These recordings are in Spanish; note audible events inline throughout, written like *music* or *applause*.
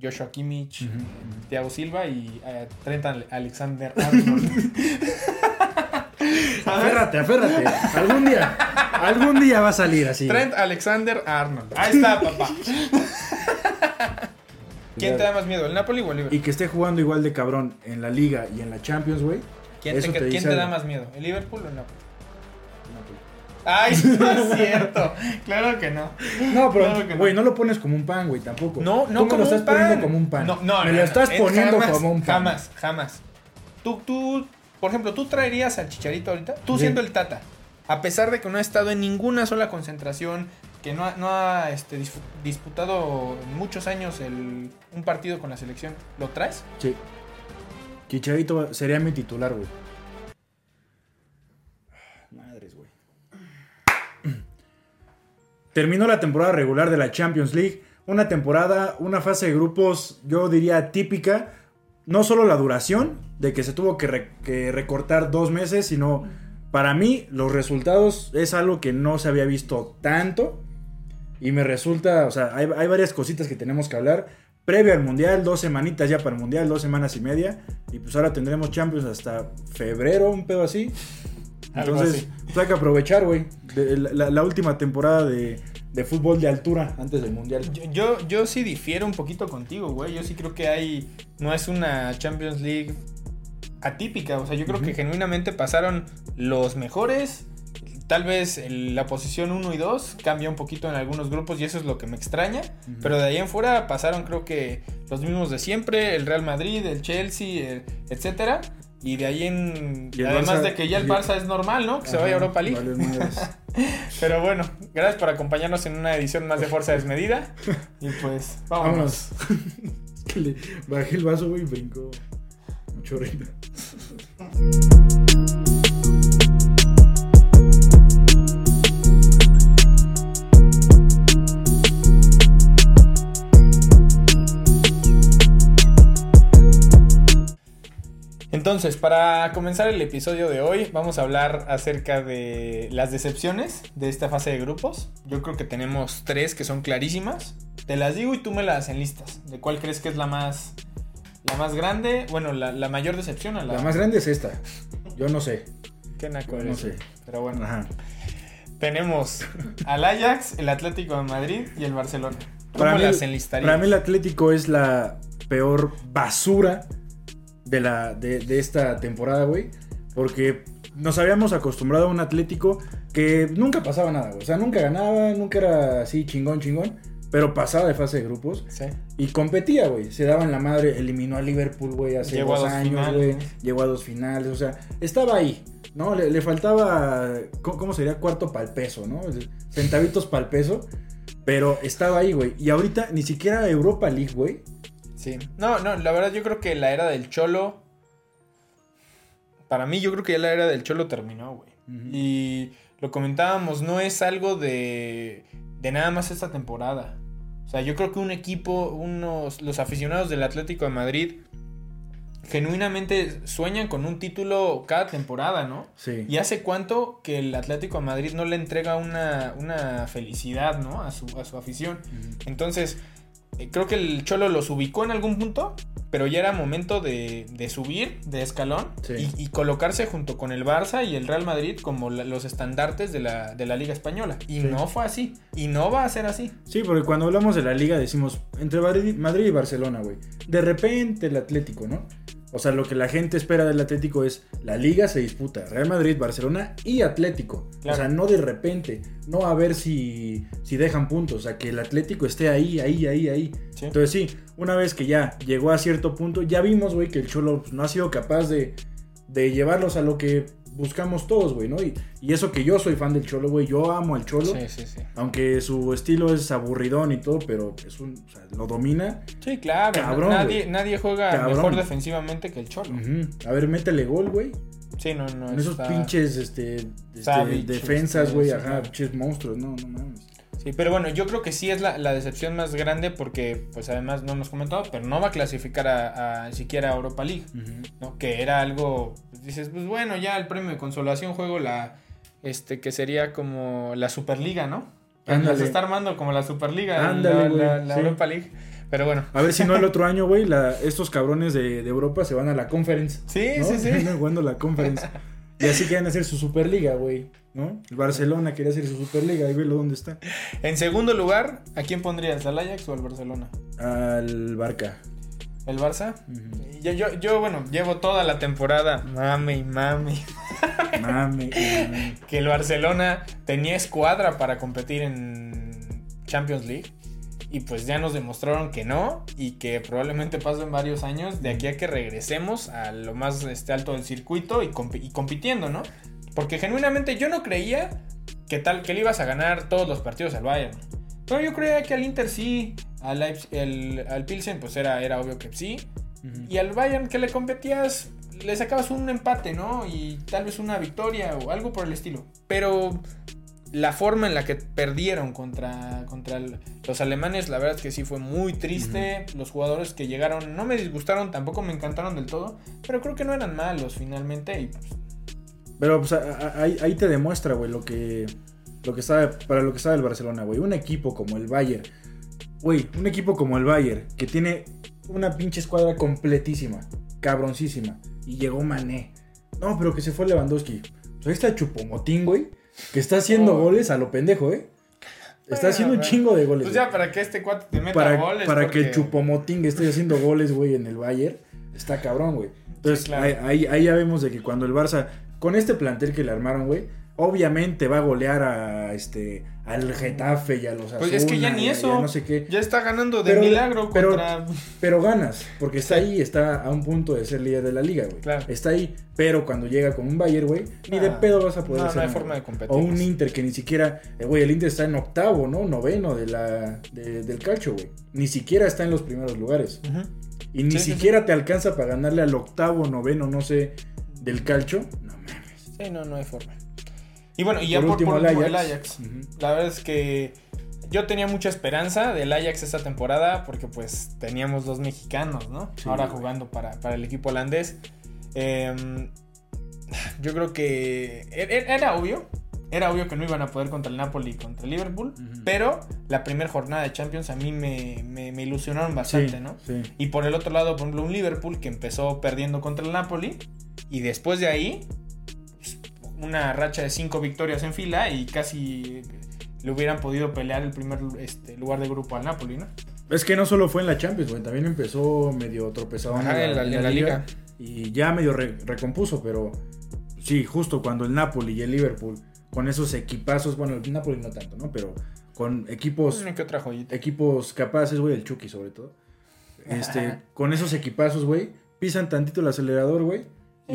Joshua Kimmich, Thiago Silva y eh, Trent Alexander Arnold. *laughs* aférrate, aférrate. Algún día, algún día va a salir así. Trent Alexander Arnold. Ahí está, *laughs* papá. ¿Quién te da más miedo, el Napoli o el Liverpool? Y que esté jugando igual de cabrón en la Liga y en la Champions, güey. ¿Quién, te, ¿quién te da más miedo, el Liverpool o el Napoli? Ay, *laughs* no es cierto. Claro que no. No, pero, güey, no. lo pones como un pan, güey, tampoco. No, no Tú me lo estás poniendo como un pan. No, no, Me lo estás poniendo como un pan. Jamás, jamás. Tú, tú, por ejemplo, tú traerías al Chicharito ahorita, tú siendo el Tata, a pesar de que no ha estado en ninguna sola concentración, que no ha, no ha este, disputado muchos años el, un partido con la selección, ¿lo traes? Sí. Chicharito sería mi titular, güey. Terminó la temporada regular de la Champions League. Una temporada, una fase de grupos, yo diría típica. No solo la duración, de que se tuvo que, recortar dos meses, sino para mí los resultados es algo que no se había visto tanto. Y me resulta, o sea, hay, varias cositas que tenemos que hablar. Previo al Mundial, dos semanitas ya para el Mundial, dos semanas y media. Y pues ahora tendremos Champions hasta febrero, un pedo así. Entonces, pues hay que aprovechar, güey. La, última temporada de, fútbol de altura antes del Mundial. Yo, yo, sí difiero un poquito contigo, güey. Yo sí creo que hay. No es una Champions League atípica. O sea, yo creo que genuinamente pasaron los mejores Tal vez la posición 1 y 2 cambia un poquito en algunos grupos y eso es lo que me extraña. Pero de ahí en fuera pasaron creo que los mismos de siempre, el Real Madrid, el Chelsea, etcétera. Y de ahí en... además de que ya el Barça es normal, ¿no? Que se vaya a Europa League. *laughs* Pero bueno, gracias por acompañarnos en una edición más de Fuerza Desmedida. Y pues, vámonos. es *laughs* que le bajé el vaso, y brincó. Mucho rico. Entonces, para comenzar el episodio de hoy, vamos a hablar acerca de las decepciones de esta fase de grupos. Yo creo que tenemos tres que son clarísimas. Te las digo y tú me las enlistas. ¿De cuál crees que es la más, la más grande? Bueno, la, mayor decepción. la... la... más grande es esta. Yo no sé. Qué naco No sé. Pero bueno. Tenemos al Ajax, el Atlético de Madrid y el Barcelona. ¿Cómo las enlistarías? Para mí el Atlético es la peor basura de, la, de, esta temporada, güey. Porque nos habíamos acostumbrado a un Atlético que nunca pasaba nada, güey. O sea, nunca ganaba, nunca era así chingón, chingón. Pero pasaba de fase de grupos. Sí. Y competía, güey. Se daba en la madre. Eliminó a Liverpool, güey, hace Llegó dos, años, güey. Llegó a dos finales. O sea, estaba ahí. ¿No? Le, faltaba. ¿Cómo sería? Cuarto para el peso, ¿no? Centavitos para el peso. Pero estaba ahí, güey. Y ahorita ni siquiera Europa League, güey. Sí. No, no, la verdad yo creo que la era del Cholo. Para mí, yo creo que ya la era del Cholo terminó, güey. Y lo comentábamos, no es algo de, de nada más esta temporada. O sea, yo creo que un equipo, unos, los aficionados del Atlético de Madrid, genuinamente sueñan con un título cada temporada, ¿no? Sí. Y hace cuánto que el Atlético de Madrid no le entrega una, una felicidad, ¿no? A su, a su afición. Entonces, creo que el Cholo los ubicó en algún punto, pero ya era momento de, subir de escalón y, colocarse junto con el Barça y el Real Madrid como los estandartes de la, Liga Española. Y no fue así. Y no va a ser así. Sí, porque cuando hablamos de la Liga decimos entre Madrid y Barcelona, güey. De repente el Atlético, ¿no? O sea, lo que la gente espera del Atlético es la liga se disputa, Real Madrid, Barcelona y Atlético. O sea, no de repente, no a ver si, si dejan puntos, o sea, que el Atlético esté ahí, ahí, ahí, ahí. Entonces sí, una vez que ya llegó a cierto punto, ya vimos, güey, que el Cholo no ha sido capaz de, de llevarlos a lo que buscamos todos, güey, ¿no? Y, eso que yo soy fan del Cholo, güey, yo amo al Cholo. Sí, sí, sí. Aunque su estilo es aburridón y todo, pero es un, o sea, lo domina. Sí, claro. Cabrón, nadie, nadie juega mejor defensivamente que el Cholo. A ver, métele gol, güey. Sí, no, no. En esos pinches, este, este defensas, güey, ajá, pinches monstruos, no, no mames. Sí, pero bueno, yo creo que sí es la, decepción más grande porque, pues además no hemos comentado, pero no va a clasificar a, siquiera a Europa League, ¿no? Que era algo, pues, dices, pues bueno, ya el premio de consolación juego la, este, que sería como la Superliga, ¿no? Se está armando como la Superliga, la, Europa League. Pero bueno. A ver si no el otro *laughs* año, güey, estos cabrones de, de Europa se van a la conference. Sí, ¿no? sí, sí. Terminan jugando la conference. *laughs* Y así quieren hacer su Superliga, güey, ¿no? El Barcelona quería hacer su Superliga, y velo dónde está. En segundo lugar, ¿a quién pondrías? ¿Al Ajax o al Barcelona? Al Barca. ¿El Barça? Yo, yo, yo, bueno, llevo toda la temporada, mame, Mame, mame. *laughs* que el Barcelona tenía escuadra para competir en Champions League. Y pues ya nos demostraron que no. Y que probablemente pasen varios años de aquí a que regresemos a lo más este, alto del circuito y, y compitiendo, ¿no? Porque genuinamente yo no creía que tal que le ibas a ganar todos los partidos al Bayern. Pero yo creía que al Inter sí, al, el- al Pilsen pues era, era obvio que sí. Ujú. Y al Bayern que le competías, le sacabas un empate, ¿no? Y tal vez una victoria o algo por el estilo. Pero la forma en la que perdieron contra, contra los alemanes, la verdad es que sí fue muy triste. Los jugadores que llegaron no me disgustaron, tampoco me encantaron del todo. Pero creo que no eran malos finalmente. Y pues, Pero pues, ahí, ahí te demuestra, güey, lo que, lo que sabe, para lo que sabe el Barcelona, güey. Un equipo como el Bayern, güey, un equipo como el Bayern, que tiene una pinche escuadra completísima, cabroncísima, y llegó Mané. No, pero que se fue Lewandowski. Pues ahí está Chupomotín, güey, que está haciendo Oh. goles a lo pendejo, ¿eh? Está Bueno, haciendo un chingo de goles. pues ya para que este cuate te meta para, goles. para que porque- Chupomotín esté haciendo goles, güey, en el Bayern, está cabrón, güey. Entonces, Sí, claro. ahí, ahí- ahí ya vemos de que cuando el Barça, con este plantel que le armaron, güey, obviamente va a golear a este al Getafe y a los Pues es que ya ni eso. y a no sé qué. Ya está ganando de Pero- milagro pero- contra. Pero ganas, porque está Sí. ahí, está a un punto de ser líder de la liga, güey. Claro. Está ahí, pero cuando llega con un Bayern, güey, ni de Ah, pedo vas a poder no, no hay forma de competir. O un Inter que ni siquiera, eh, güey, el Inter está en octavo, ¿no? Noveno de la, de- del calcio, güey. Ni siquiera está en los primeros lugares. Ujú. Y ni Sí, sí, siquiera te alcanza para ganarle al octavo, noveno, no sé, del calcio. No mames. Sí, no, no hay forma. Y bueno, y ya Por por, último, el Ajax. el Ajax. Ujú. La verdad es que yo tenía mucha esperanza del Ajax esta temporada porque pues teníamos dos mexicanos, ¿no? Sí, Ahora jugando para, para el equipo holandés. Em, yo creo que e- e- era obvio. Era obvio que no iban a poder contra el Napoli y contra el Liverpool. Pero la primera jornada de Champions a mí me, me- me ilusionaron bastante, Sí, ¿no? Sí. Y por el otro lado, por ejemplo, un Liverpool que empezó perdiendo contra el Napoli. Y después de ahí, una racha de cinco victorias en fila y casi le hubieran podido pelear el primer este, lugar de grupo al Napoli, ¿no? Es que no solo fue en la Champions, güey. También empezó medio tropezado Ajá, en la- en la liga. Y ya medio re- recompuso, pero sí, justo cuando el Napoli y el Liverpool, con esos equipazos, bueno, el Napoli no tanto, ¿no? Pero con equipos que otra joyita. equipos capaces, güey, el Chucky sobre todo. Este, *laughs* con esos equipazos, güey, pisan tantito el acelerador, güey,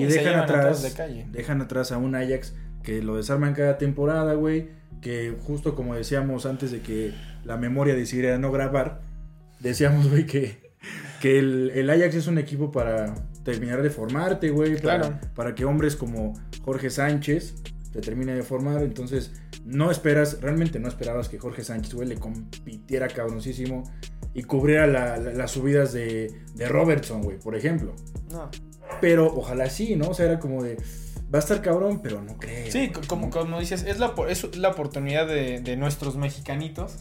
y dejan atrás, todos de calle. dejan atrás a un Ajax que lo desarman cada temporada, güey, que justo como decíamos antes de que la memoria decidiera no grabar, decíamos, güey, que, que el, el Ajax es un equipo para terminar de formarte, güey, para, Claro. para que hombres como Jorge Sánchez te termine de formar, entonces no esperas, realmente no esperabas que Jorge Sánchez, güey, le compitiera cabroncísimo y cubriera la- la- las subidas de, de Robertson, güey, por ejemplo. No. Pero ojalá sí, ¿no? O sea, era como de, va a estar cabrón, pero no creo. Sí, co- como, como dices, es la, es la oportunidad de, de nuestros mexicanitos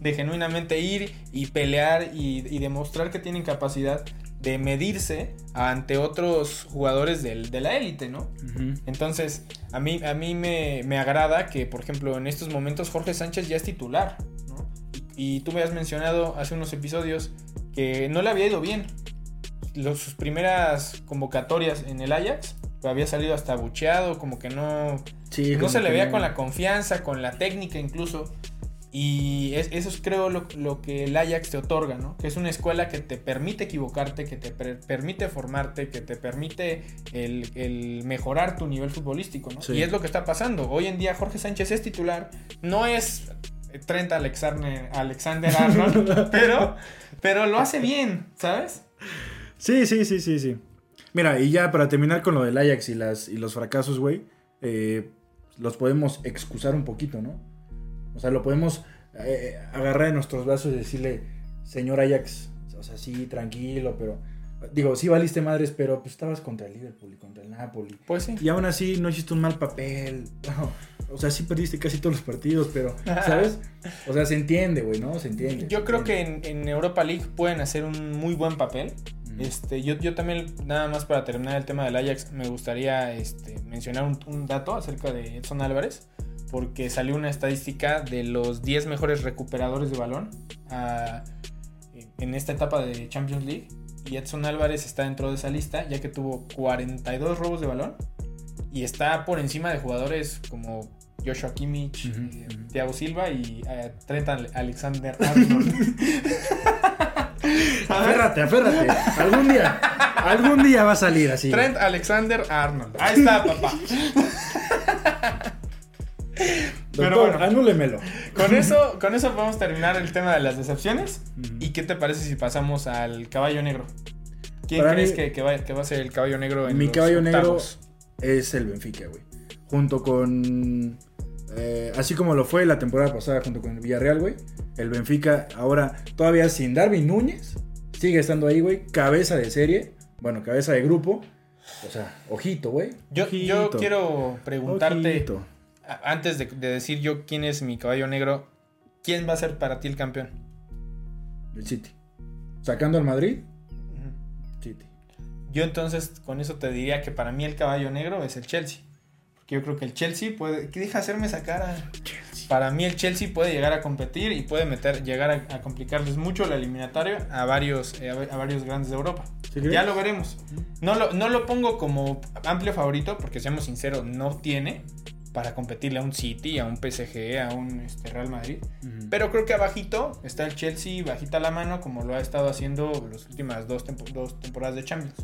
de genuinamente ir y pelear y, y demostrar que tienen capacidad de medirse ante otros jugadores del- de la élite, ¿no? Entonces, a mí, a mí me, me agrada que, por ejemplo, en estos momentos Jorge Sánchez ya es titular, ¿no? Y tú me has mencionado hace unos episodios que no le había ido bien. Los- sus primeras convocatorias en el Ajax, había salido hasta bucheado, como que no, Sí, no se le veía no. con la confianza, con la técnica incluso. Y es- eso es creo lo, lo que el Ajax te otorga, ¿no? Que es una escuela que te permite equivocarte, que te per- permite formarte, que te permite el, el mejorar tu nivel futbolístico, ¿no? Sí. Y es lo que está pasando. Hoy en día Jorge Sánchez es titular, no es Trent Alexander, Alexander Arnold, *laughs* pero, pero lo hace bien, ¿sabes? Sí, sí, sí, sí, sí. Mira, y ya para terminar con lo del Ajax y, las, y los fracasos, güey, eh, los podemos excusar un poquito, ¿no? O sea, lo podemos eh, agarrar en nuestros brazos y decirle, señor Ajax, o sea, sí, tranquilo, pero Digo, sí valiste madres, pero pues estabas contra el Liverpool y contra el Napoli. Pues sí. Y aún así no hiciste un mal papel. *laughs* o sea, sí perdiste casi todos los partidos, pero, ¿sabes? O sea, se entiende, güey, ¿no? Se entiende. Yo creo que en, en, Europa League pueden hacer un muy buen papel. Este, yo, yo también, nada más para terminar el tema del Ajax, me gustaría este, mencionar un, un dato acerca de Edson Álvarez porque salió una estadística de los 10 mejores recuperadores de balón a, en esta etapa de Champions League. Y Edson Álvarez está dentro de esa lista, ya que tuvo 42 robos de balón. Y está por encima de jugadores como Joshua Kimmich, eh, Thiago Silva y uh, Trent Alexander Arnold. *laughs* aférrate, aférrate. Algún día, algún día va a salir así. Trent Alexander Arnold. Ahí está, papá. Pero bueno, anúlemelo. Con eso, con eso podemos terminar el tema de las decepciones. ¿Y qué te parece si pasamos al caballo negro? ¿Quién crees que, va, a ser el caballo negro en Mi caballo negro es el Benfica, güey. Junto con. Eh, así como lo fue la temporada pasada junto con el Villarreal, güey. El Benfica, ahora todavía sin Darwin Núñez, sigue estando ahí, güey. Cabeza de serie. Bueno, cabeza de grupo. O sea, ojito, güey. Yo, yo, quiero preguntarte antes de, decir yo quién es mi caballo negro, ¿quién va a ser para ti el campeón? El City. ¿Sacando al Madrid? City. Yo entonces con eso te diría que para mí el caballo negro es el Chelsea. Porque yo creo que el Chelsea puede... ¿Qué deja hacerme esa cara? Para mí el Chelsea puede llegar a competir y puede meter, llegar a, complicarles mucho la eliminatoria a varios, eh, a, varios grandes de Europa. ya lo veremos. No lo, no lo pongo como amplio favorito porque seamos sinceros, no tiene para competirle a un City, a un PSG, a un este, Real Madrid. Pero creo que abajito está el Chelsea, bajita la mano, como lo ha estado haciendo las últimas dos, dos temporadas de Champions.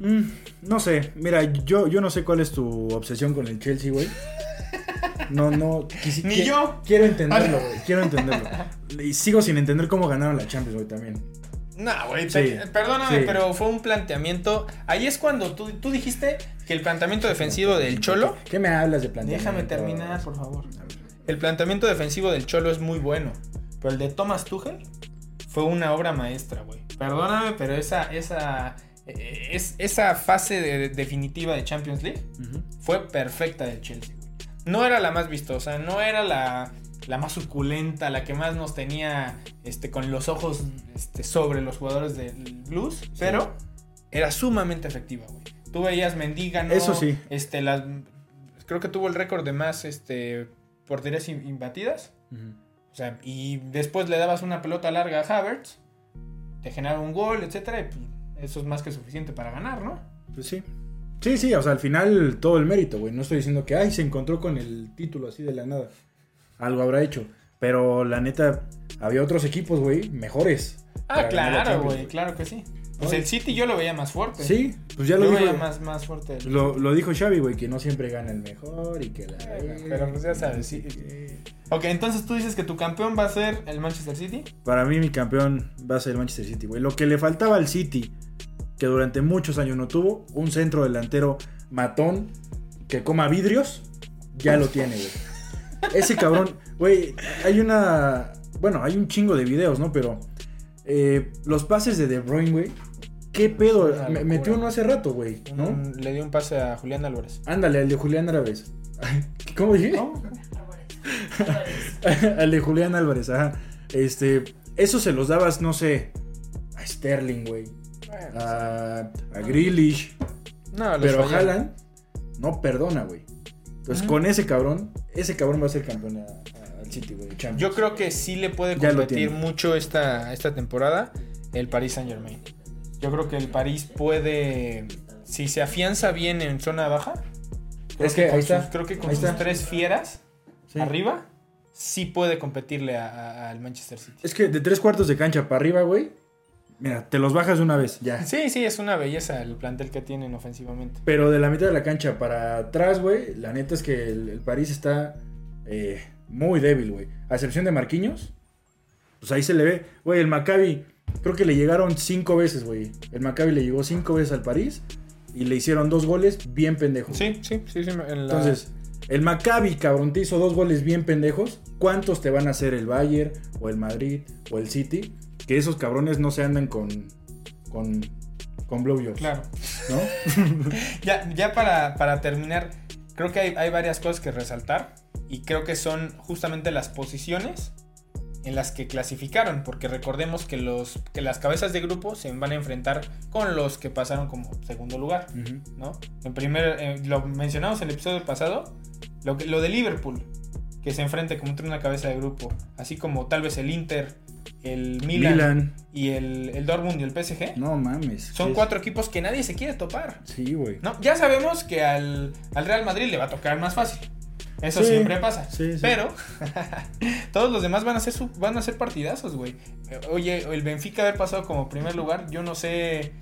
Mm, no sé, mira, yo, yo no sé cuál es tu obsesión con el Chelsea, güey. *laughs* No, no. Ni yo. Quiero entenderlo, güey. Quiero *laughs* entenderlo. Y sigo sin entender cómo ganaron la Champions, güey, también. No, güey, perdóname, pero fue un planteamiento. Ahí es cuando tú, tú dijiste que el planteamiento defensivo del Cholo. ¿Qué me hablas de planteamiento? Déjame terminar, por favor. El planteamiento defensivo del Cholo es muy bueno. Pero el de Thomas Tuchel fue una obra maestra, güey. Perdóname, pero esa, esa, eh, es, esa fase definitiva de Champions League fue perfecta del Chelsea. No era la más vistosa, no era la, la más suculenta, la que más nos tenía este, con los ojos este, sobre los jugadores del Blues, pero era sumamente efectiva, güey. Tú veías Mendiga, ¿no? Eso sí. Este, las, creo que tuvo el récord de más este, porterías imbatidas. O sea, y después le dabas una pelota larga a Havertz, te generaba un gol, etcétera, y pues, eso es más que suficiente para ganar, ¿no? Pues sí. Sí, sí, o sea, al final todo el mérito, güey. No estoy diciendo que, ay, se encontró con el título así de la nada algo habrá hecho. Pero la neta, había otros equipos, güey, mejores. Ah, claro, güey, claro que sí. Pues el City yo lo veía más fuerte. Sí, pues ya lo yo Veía más, más fuerte. Lo, lo, dijo Xavi, güey, que no siempre gana el mejor y que la... pero pues ya sabes, sí. Ok, entonces tú dices que tu campeón va a ser el Manchester City. Para mí mi campeón va a ser el Manchester City, güey. Lo que le faltaba al City, que durante muchos años no tuvo, un centro delantero matón que coma vidrios, ya lo tiene, güey. Ese cabrón, güey, hay una. Bueno, hay un chingo de videos, ¿no? Pero eh, los pases de De Bruyne, güey. ¿Qué pedo? metió uno hace rato, güey, ¿no? le dio un pase a Julián Álvarez. Ándale, al de Julián Álvarez. *laughs* ¿Cómo dije? *laughs* al de Julián Álvarez, ajá. Este, eso se los dabas, no sé, a Sterling, güey. A, a Grealish. No, pero Haaland no perdona, güey. Entonces, con ese cabrón, ese cabrón va a ser campeón al City, güey. Yo creo que sí le puede competir mucho esta, esta temporada el Paris Saint Germain. Yo creo que el París puede, si se afianza bien en zona baja, es que, creo que con sus tres fieras arriba, sí puede competirle al Manchester City. Es que de tres cuartos de cancha para arriba, güey, Mira, te los bajas una vez, ya. Sí, sí, es una belleza el plantel que tienen ofensivamente. Pero de la mitad de la cancha para atrás, güey, la neta es que el, París está eh, muy débil, güey. A excepción de Marquinhos, pues ahí se le ve. Güey, el Maccabi, creo que le llegaron cinco veces, güey. El Maccabi le llegó cinco veces al París y le hicieron dos goles bien pendejos. Sí, sí, sí, sí. Entonces, el Maccabi, cabrón, te hizo dos goles bien pendejos. ¿Cuántos te van a hacer el Bayern o el Madrid o el City? Que esos cabrones no se andan con, con con blowjobs. Claro. ¿No? *laughs* Ya, ya para, para terminar, creo que hay, hay varias cosas que resaltar. Y creo que son justamente las posiciones en las que clasificaron. Porque recordemos que, los, que las cabezas de grupo se van a enfrentar con los que pasaron como segundo lugar. ¿no? En primer, eh, lo mencionamos en el episodio pasado, lo, que, lo de Liverpool, que se enfrente contra una cabeza de grupo, así como tal vez el Inter, el Milan, Milan. y el, el Dortmund y el PSG. No mames. Son cuatro equipos que nadie se quiere topar. Sí, güey. ¿no? Ya sabemos que al, al Real Madrid le va a tocar más fácil. Eso Sí, siempre pasa. sí, sí. Pero *laughs* todos los demás van a ser su- van a ser partidazos, güey. Oye, el Benfica haber pasado como primer lugar, yo no sé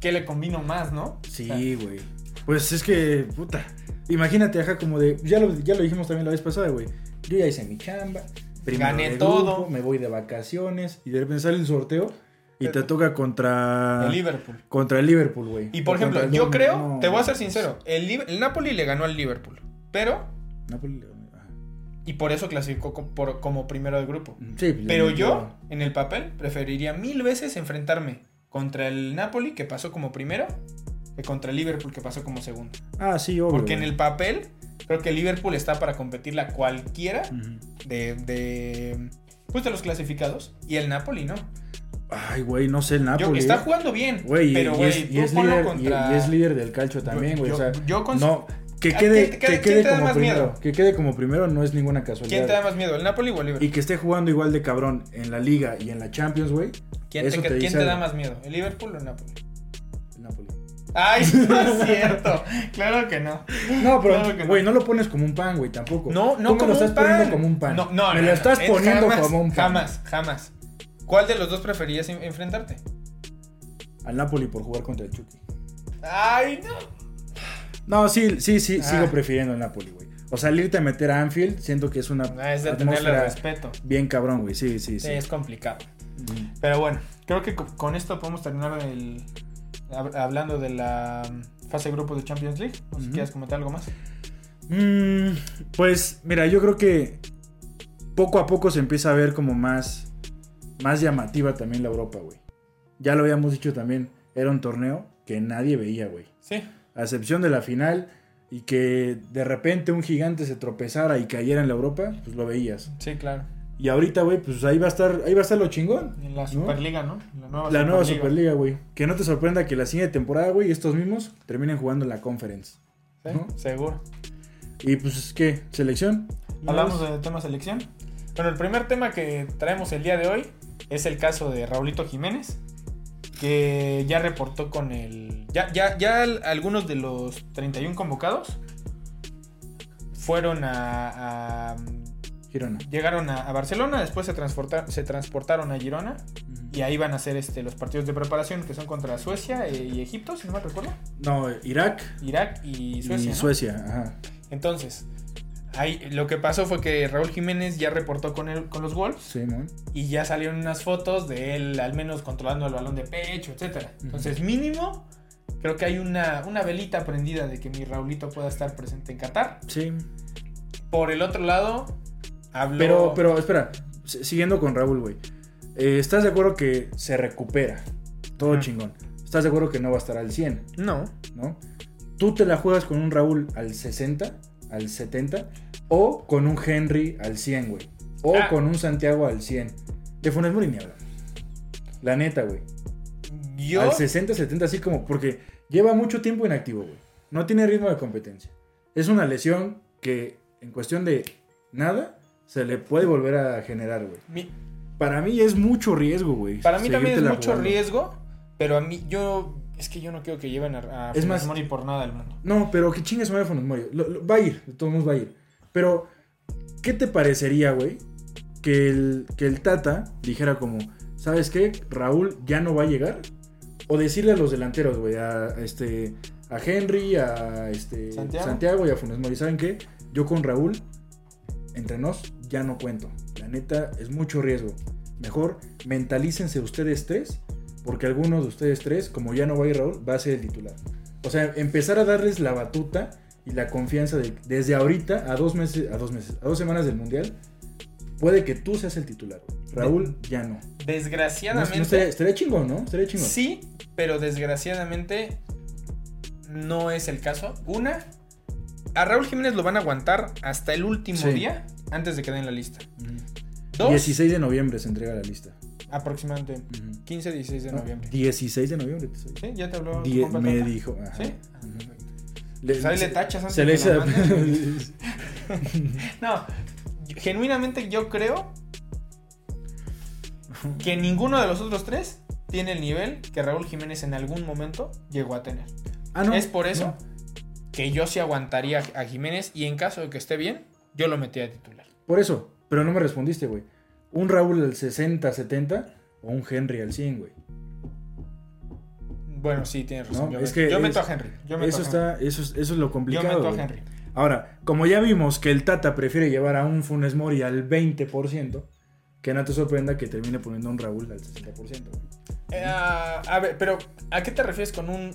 qué le combino más, ¿no? Sí, güey. Pues es que, puta. Imagínate, ajá, como de. Ya lo, ya lo dijimos también la vez pasada, güey. Yo ya hice mi chamba. Primero Gané de todo. me voy de vacaciones. Y de repente sale el sorteo. Y te toca contra. El Liverpool. Contra el Liverpool, güey. Y por O ejemplo, yo creo, No, te voy a ser sincero, el, Napoli le ganó al Liverpool, pero Napoli. ajá. y por eso clasificó co- por- como primero de grupo. Sí, pues, Pero yo, en el papel, preferiría mil veces enfrentarme contra el Napoli, que pasó como primero, contra el Liverpool, que pasó como segundo. Ah, sí, obvio. Porque en el papel, creo que el Liverpool está para competirle a cualquiera de, de, pues de los clasificados, y el Napoli no. Ay, güey, no sé el Yo- Napoli. está ¿eh? jugando bien, Güey, pero y, güey, es, y es líder, y- contra... y es líder del calcio también, güey. yo- o sea, yo no, que ¿A quede, que quede como primero. miedo? Que quede como primero no es ninguna casualidad. ¿Quién te da más miedo, el Napoli o el Liverpool? Y que esté jugando igual de cabrón en la liga y en la Champions, güey. ¿Quién, te, te quién dice te da más miedo, el Liverpool o el Napoli? Ay, *laughs* no es cierto. Claro que no. No, pero, Claro que no. güey, no. lo pones como un pan, güey, tampoco. No, no Tú me como lo estás un pan. poniendo como un pan. No, no, Me no, lo estás Es poniendo jamás, como un pan. Jamás, jamás. ¿Cuál de los dos preferías en- enfrentarte? Al Napoli por jugar contra el Chucky. Ay, no. No, sí, sí, sí, Ah. sigo prefiriendo el Napoli, güey. O sea, al irte a meter a Anfield, siento que es una Ah, Es de tenerle respeto. bien cabrón, güey. Sí, Sí, sí, sí. es complicado. Mm. Pero bueno, creo que co- con esto podemos terminar el, hablando de la fase de grupos de Champions League. No sé si quieres comentar algo más. Mm, pues, mira, yo creo que poco a poco se empieza a ver como más, más llamativa también la Europa, güey. Ya lo habíamos dicho también, era un torneo que nadie veía, güey. Sí. A excepción de la final y que de repente un gigante se tropezara y cayera en la Europa, pues lo veías. Sí, claro. Y ahorita, güey, pues ahí va a estar, ahí va a estar lo chingón. En la. Superliga, ¿no? La nueva La nueva Superliga. Güey. Que no te sorprenda que la siguiente temporada, güey, estos mismos terminen jugando en la Conference. Sí, ¿no? seguro. Y pues, ¿qué? ¿Selección? Hablamos del tema selección. Bueno, el primer tema que traemos el día de hoy es el caso de Raulito Jiménez, que ya reportó con el... Ya, ya, ya al- algunos de los 31 convocados fueron a... a- Girona. llegaron a, a Barcelona, después se, transporta- se transportaron a Girona y ahí van a hacer este, los partidos de preparación que son contra Suecia eh, y Egipto, si no me recuerdo. No, Irak Irak y Suecia. y ¿no? Suecia, ajá. Entonces, ahí lo que pasó fue que Raúl Jiménez ya reportó con, él, con los Wolves Sí, mon. y ya salieron unas fotos de él al menos controlando el balón de pecho, etcétera. Entonces, mínimo, creo que hay una, una velita prendida de que mi Raulito pueda estar presente en Qatar. Sí. Por el otro lado, habló... Pero, pero, espera, siguiendo con Raúl, güey. Eh, ¿Estás de acuerdo que se recupera? Todo chingón. ¿Estás de acuerdo que no va a estar al 100, No. no? ¿Tú te la juegas con un Raúl al 60, al 70? ¿O con un Henry al 100, güey? ¿O Ah. con un Santiago al 100? De Funes Mori ni. La neta, güey. Yo... Al 60, 70, así como, porque lleva mucho tiempo inactivo, güey. No tiene ritmo de competencia. Es una lesión que en cuestión de nada se le puede volver a generar, güey. mi- Para mí es mucho riesgo, güey. para mí también es mucho jugando. riesgo, pero a mí yo... Es que yo no quiero que lleven a, a Es más- Mori por nada del mundo. No, pero que chingue su madre Funes Mori. Lo- lo- va a ir, de todos modos va a ir. Pero, ¿qué te parecería, güey? Que el, que el Tata dijera como, ¿sabes qué? Raúl ya no va a llegar. O decirle a los delanteros, güey, a, a este, a Henry, a este, Santiago. Santiago. y a Funes Mori. ¿Saben qué? Yo con Raúl, entre nos, ya no cuento. La neta, es mucho riesgo. Mejor mentalícense ustedes tres, porque algunos de ustedes tres, como ya no va a ir Raúl, va a ser el titular. O sea, empezar a darles la batuta y la confianza de desde ahorita a dos meses, a dos meses, a dos semanas del mundial, puede que tú seas el titular. Raúl ya no. No, Desgraciadamente... no estaría, estaría chingón, ¿no? Estaría chingón. Sí, pero desgraciadamente no es el caso. Una, a Raúl Jiménez lo van a aguantar hasta el último Sí. día antes de que den la lista. Dos, 16 de noviembre se entrega la lista. aproximadamente Ujú. 15, 16 de No, noviembre. 16 de noviembre. ¿Sí? ¿Ya te habló? Die- me Tata? dijo. ajá. ¿Sí? Ujú. Pues ahí le tachas antes se de le hizo-. *laughs* *laughs* No, genuinamente yo creo que ninguno de los otros tres tiene el nivel que Raúl Jiménez en algún momento llegó a tener. Ah, no, es por eso no. Que yo sí aguantaría a Jiménez y en caso de que esté bien, yo lo metía de titular. Por eso, pero no me respondiste, güey. ¿Un Raúl al 60, 70 o un Henry al 100, güey? Bueno, sí, tienes razón. No, yo es meto, que yo es- meto a Henry. Yo meto Eso, a Henry. está, eso, es, eso es lo Yo complicado. meto a. Henry. Ahora, como ya vimos que el Tata prefiere llevar a un Funes Mori al 20%, que no te sorprenda que termine poniendo a un Raúl al 60%. güey. Eh, a ver, pero ¿a qué te refieres con un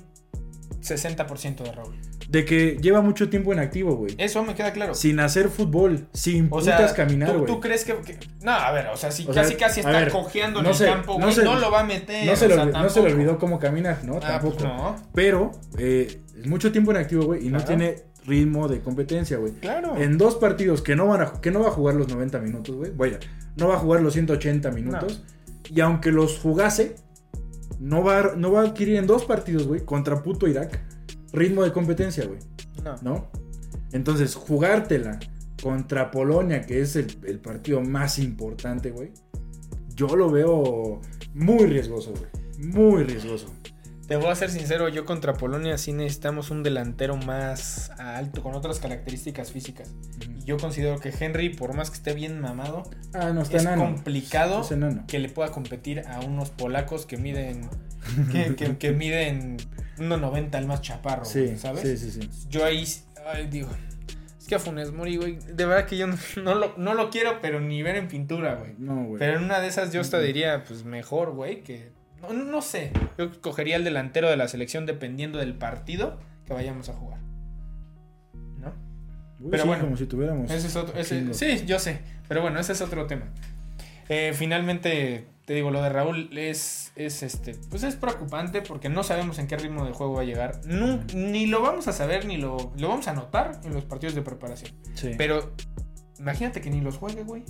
60% de Raúl? De que lleva mucho tiempo en activo, güey. Eso me queda claro. Sin hacer fútbol, sin O putas sea, caminar, ¿tú, güey. tú crees que, que- No, a ver, o sea, si O sea, casi casi está ver, cojeando en no el se- campo, no se- no, lo va a meter. No se, le, no se le olvidó cómo caminar, ¿no? Ah, pues Tampoco. no. Pero eh, es mucho tiempo en activo, güey, y no tiene ritmo de competencia, güey. Claro. En dos partidos que no, van a, que no va a jugar los 90 minutos, güey. Vaya, no va a jugar los 180 minutos. Y aunque los jugase, no va, no va a adquirir en dos partidos, güey, contra puto Irak, ritmo de competencia, güey. No. ¿No? Entonces, jugártela contra Polonia, que es el, el partido más importante, güey. Yo lo veo muy riesgoso, güey. Muy riesgoso. Te voy a ser sincero, yo contra Polonia sí necesitamos un delantero más alto, con otras características físicas. Y yo considero que Henry, por más que esté bien mamado, Ah, no, está es enano. complicado que le pueda competir a unos polacos que miden que, *laughs* que, que miden 1.90 el más chaparro, Sí, güey, ¿sabes? sí, sí, sí. Yo ahí ay, digo, es que a Funes Mori, güey, de verdad que yo no, no lo, no lo quiero, pero ni ver en pintura, güey. No, güey. Pero en una de esas yo hasta diría, pues mejor, güey, que... No, no sé, yo cogería el delantero de la selección dependiendo del partido que vayamos a jugar. ¿No? Pero sí, bueno, como si tuviéramos. Ese es otro... ese- sí, yo sé, pero bueno, ese es otro tema. Eh, finalmente, te digo, lo de Raúl es, es este, pues es preocupante porque no sabemos en qué ritmo de juego va a llegar. Nu- ni lo vamos a saber, ni lo, lo vamos a notar en los partidos de preparación. Sí. Pero imagínate que ni los juegue, güey.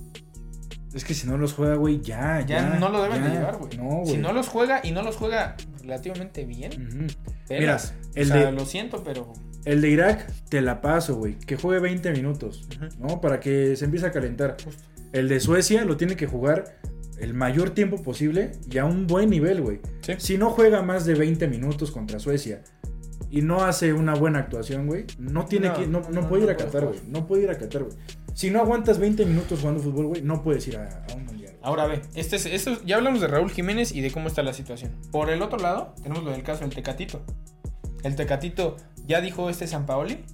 Es que si no los juega, güey, ya, Ya, ya. no lo deben de llevar, güey. No, güey. si no los juega y no los juega relativamente bien, pelas. el o sea, de- lo siento, pero. El de Irak, te la paso, güey. Que juegue 20 minutos, ¿no? Para que se empiece a calentar. Justo. El de Suecia lo tiene que jugar el mayor tiempo posible y a un buen nivel, güey. Sí. Si no juega más de 20 minutos contra Suecia y no hace una buena actuación, güey, no tiene No, que no, no, puede ir a Qatar, güey. No puede ir a Qatar, güey. Si no aguantas 20 minutos jugando fútbol, güey, no puedes ir a, a un mundial. Ahora ve, este es, esto, ya hablamos de Raúl Jiménez y de cómo está la situación. Por el otro lado, tenemos lo del caso del Tecatito. El Tecatito ya dijo este Sampaoli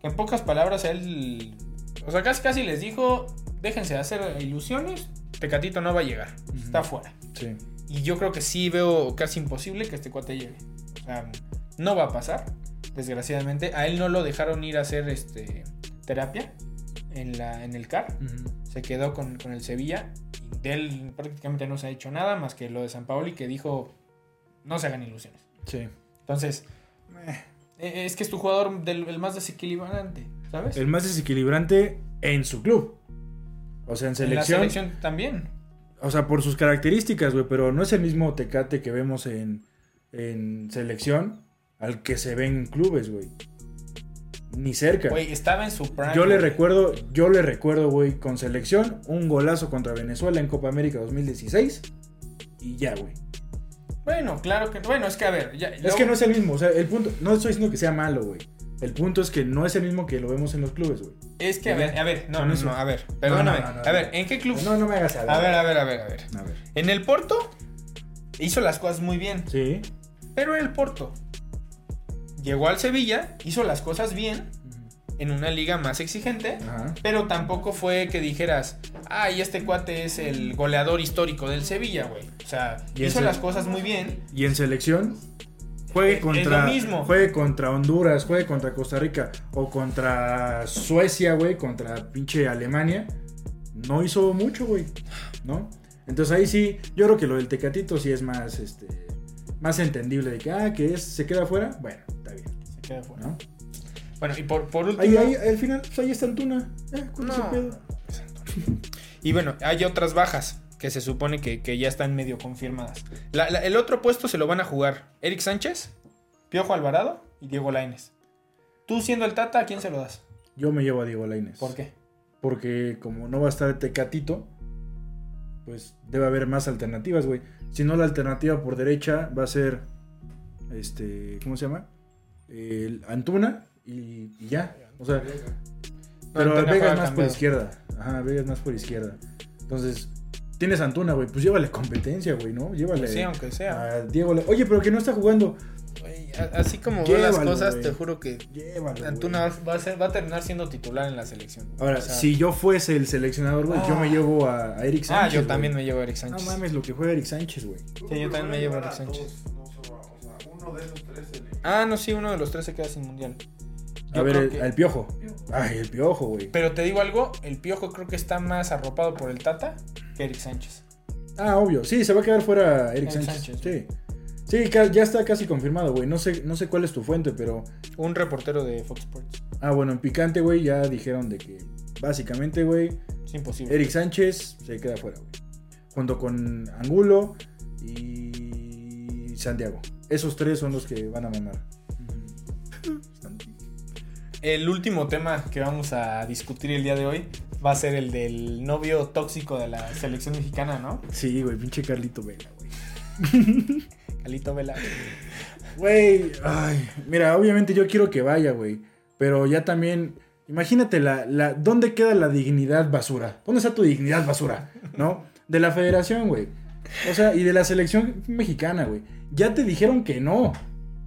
que en pocas palabras él. O sea, casi casi les dijo: déjense de hacer ilusiones, Tecatito no va a llegar, está fuera. Sí. Y yo creo que sí veo casi imposible que este cuate llegue. O sea, no va a pasar, desgraciadamente. A él no lo dejaron ir a hacer este terapia en, la, en el CAR. Se quedó con, con el Sevilla. Y de él prácticamente no se ha dicho nada más que lo de San Paoli que dijo no se hagan ilusiones. Sí. Entonces, eh, es que es tu jugador del el más desequilibrante, ¿sabes? El más desequilibrante en su club. O sea, en En selección. la selección también. O sea, por sus características, güey, pero no es el mismo Tecate que vemos en, en selección al que se ve en clubes, güey. Ni cerca. Güey, estaba en su prime. Yo le güey. recuerdo, yo le recuerdo, güey, con selección, un golazo contra Venezuela en Copa América 2016 y ya, güey. Bueno, claro que. Bueno, es que a ver. Ya, Es que no es el mismo, o sea, el punto, no estoy diciendo que sea malo, güey. El punto es que no es el mismo que lo vemos en los clubes, güey. Es que, a ver, a ver, no, no, eso. no, a ver, perdóname. no, no, a ver. ¿en qué club? No, no me hagas hablar. A ver, a ver, a ver, a ver. A ver. En el Porto hizo las cosas muy bien. Sí. Pero en el Porto llegó al Sevilla, hizo las cosas bien en una liga más exigente. Ajá. Pero tampoco fue que dijeras, ay, este cuate es el goleador histórico del Sevilla, güey. O sea, Y hizo las cosas muy bien. Y en selección, juegue contra, mismo. juegue contra Honduras, juegue contra Costa Rica o contra Suecia, güey, contra pinche Alemania, no hizo mucho, güey, ¿no? Entonces ahí sí, yo creo que lo del Tecatito sí es más, este, más entendible de que, ah, que es, se queda afuera. Bueno, está bien. Se queda fuera. ¿no? Bueno, y por, por último. Ahí, ahí, al final, pues ahí está Antuna. Eh, ¿cuál es el No. Y bueno, hay otras bajas que se supone que, que ya están medio confirmadas. La- la- el otro puesto se lo van a jugar Eric Sánchez, Piojo Alvarado y Diego Laines. Tú siendo el Tata, ¿a quién se lo das? Yo me llevo a Diego Lainez. ¿Por qué? Porque como no va a estar Tecatito, pues debe haber más alternativas, güey. Si no, la alternativa por derecha va a ser, este, ¿cómo se llama? El Antuna y, y ya. O sea, pero Antuna Vega es más por izquierda. Ajá, Vega es más por izquierda. Entonces, tienes a Antuna, güey. Pues llévale competencia, güey, ¿no? Llévale Pues sí, aunque sea. a Diego. La- Oye, pero que no está jugando. A- así como veo las cosas, te juro que Llévalo. Antuna va a, ser- va a terminar siendo titular en la selección. Ahora, O sea, si yo fuese el seleccionador, güey, yo Ah. me llevo a, a Eric Sánchez. Ah, yo también me llevo a Eric No Sánchez. mames, lo que juega Eric Sánchez, güey. Sí, yo también me llevo a Eric Sánchez. dos, no o sea, uno de esos tres se le- Ah, no, sí, uno de los tres se queda sin mundial. A ver, el, que- al piojo. Ay, el piojo, güey. Pero te digo algo, el Piojo creo que está más arropado por el Tata que Eric Sánchez. Ah, obvio. Sí, se va a quedar fuera Eric Eric Sánchez. Sánchez. Sí. Sí, ya está casi confirmado, güey. No sé, no sé cuál es tu fuente, pero. Un reportero de Fox Sports. Ah, bueno, en picante, güey, ya dijeron de que básicamente, güey, Es imposible. Eric Sánchez se queda fuera, güey. Junto con Angulo y Santiago. Esos tres son los que van a mamar. El último tema que vamos a discutir el día de hoy va a ser el del novio tóxico de la selección mexicana, ¿no? Sí, güey, pinche Carlito Vela, güey. *laughs* Calito Vela. Güey, ay, mira, obviamente yo quiero que vaya, güey. Pero ya también, imagínate la, la, ¿dónde queda la dignidad basura? ¿Dónde está tu dignidad basura? ¿No? De la federación, güey. O sea, y de la selección mexicana, güey. Ya te dijeron que no.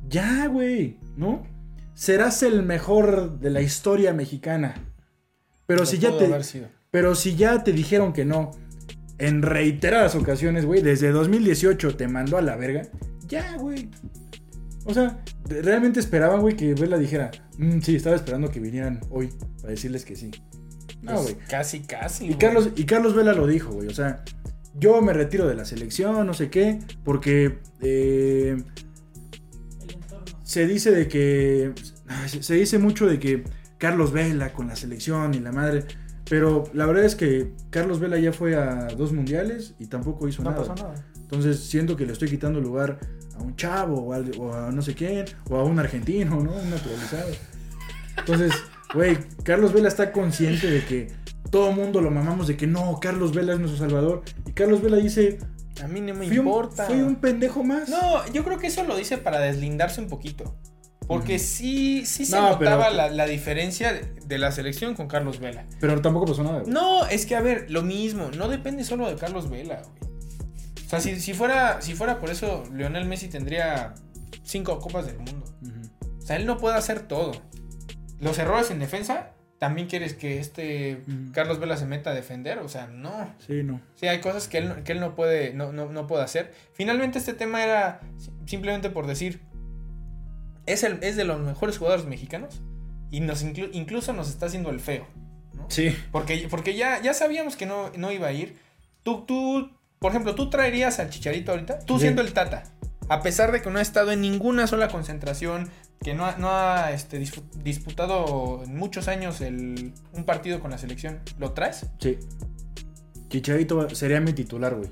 Ya, güey, ¿no? Serás el mejor de la historia mexicana. Pero si ya te, haber sido. pero si ya te dijeron que no, en reiteradas ocasiones, güey, desde 2018 te mandó a la verga, ya, güey. O sea, realmente esperaban, güey, que Vela dijera, "Mm, sí, estaba esperando que vinieran hoy para decirles que sí. No, Pues güey. casi, casi. Y güey. Carlos, y Carlos Vela lo dijo, güey. O sea, yo me retiro de la selección, no sé qué, porque eh, se dice de que. Se dice mucho de que Carlos Vela con la selección y la madre. Pero la verdad es que Carlos Vela ya fue a dos mundiales y tampoco hizo No nada. pasó nada. Entonces siento que le estoy quitando lugar a un chavo o a, o a no sé quién, o a un argentino, ¿no? Un naturalizado. Entonces, güey, Carlos Vela está consciente de que todo mundo lo mamamos de que no, Carlos Vela es nuestro salvador. Y Carlos Vela dice, A mí no me fui un, importa. fui un pendejo más. No, yo creo que eso lo dice para deslindarse un poquito. Porque sí, sí se No, pero- notaba la, la diferencia de, la selección con Carlos Vela. Pero tampoco pasó nada. güey. No, es que a ver, lo mismo, no depende solo de Carlos Vela, güey. O sea, si, si fuera, si fuera por eso, Lionel Messi tendría cinco copas del mundo. O sea, él no puede hacer todo. Los errores en defensa, también quieres que este. Carlos Vela se meta a defender. O sea, no. Sí, no. Sí, hay cosas que él, no- que él no, puede, no, no, no puede hacer. Finalmente este tema era si- simplemente por decir, es, el, es de los mejores jugadores mexicanos y nos inclu- incluso nos está haciendo el feo. ¿no? Sí. Porque, porque ya, ya sabíamos que no, no iba a ir. Tú, tú, por ejemplo, tú traerías al Chicharito ahorita, tú Sí. siendo el Tata, a pesar de que no ha estado en ninguna sola concentración, que no ha, no ha este, disputado en muchos años el, un partido con la selección, ¿lo traes? Sí. Chicharito sería mi titular, güey.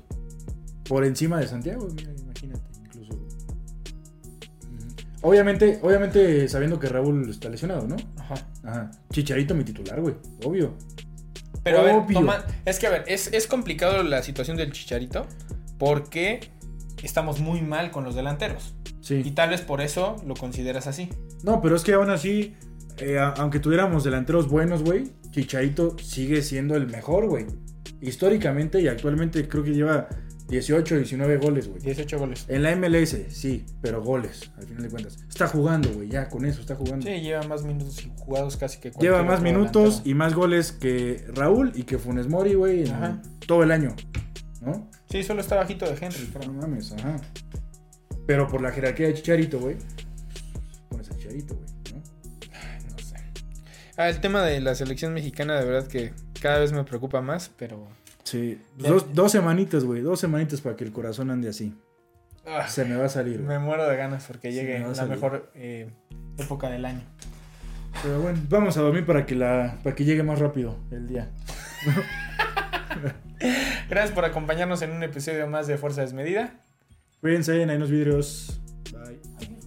Por encima de Santiago, mira, Obviamente, obviamente sabiendo que Raúl está lesionado, ¿no? Ajá. Ajá. Chicharito mi titular, güey. Obvio. Pero a ver, toma- es que a ver, es, es complicado la situación del Chicharito porque estamos muy mal con los delanteros. Y Sí. tal vez por eso lo consideras así. No, pero es que aún así, eh, aunque tuviéramos delanteros buenos, güey, Chicharito sigue siendo el mejor, güey. Históricamente y actualmente creo que lleva 18, 19 goles, güey. 18 goles. En la MLS, sí, pero goles, al final de cuentas. Está jugando, güey, ya con eso está jugando. Sí, lleva más minutos jugados casi que Lleva más minutos delantero. y más goles que Raúl y que Funes Mori, güey, todo el año. ¿No? Sí, solo está bajito de Henry, No creo. mames, ajá. Pero por la jerarquía de Chicharito, güey, pones a Chicharito, güey, ¿no? No sé. Ah, el tema de la selección mexicana, de verdad que cada vez me preocupa más, pero. Sí, dos, dos semanitas, güey, dos semanitas para que el corazón ande así. Ah, Se me va a salir, me muero de ganas porque llegue me la mejor eh, época del año. Pero bueno, vamos a dormir para que la para que llegue más rápido el día. *laughs* Gracias por acompañarnos en un episodio más de Fuerza Desmedida. Cuídense, ahí en los vidrios.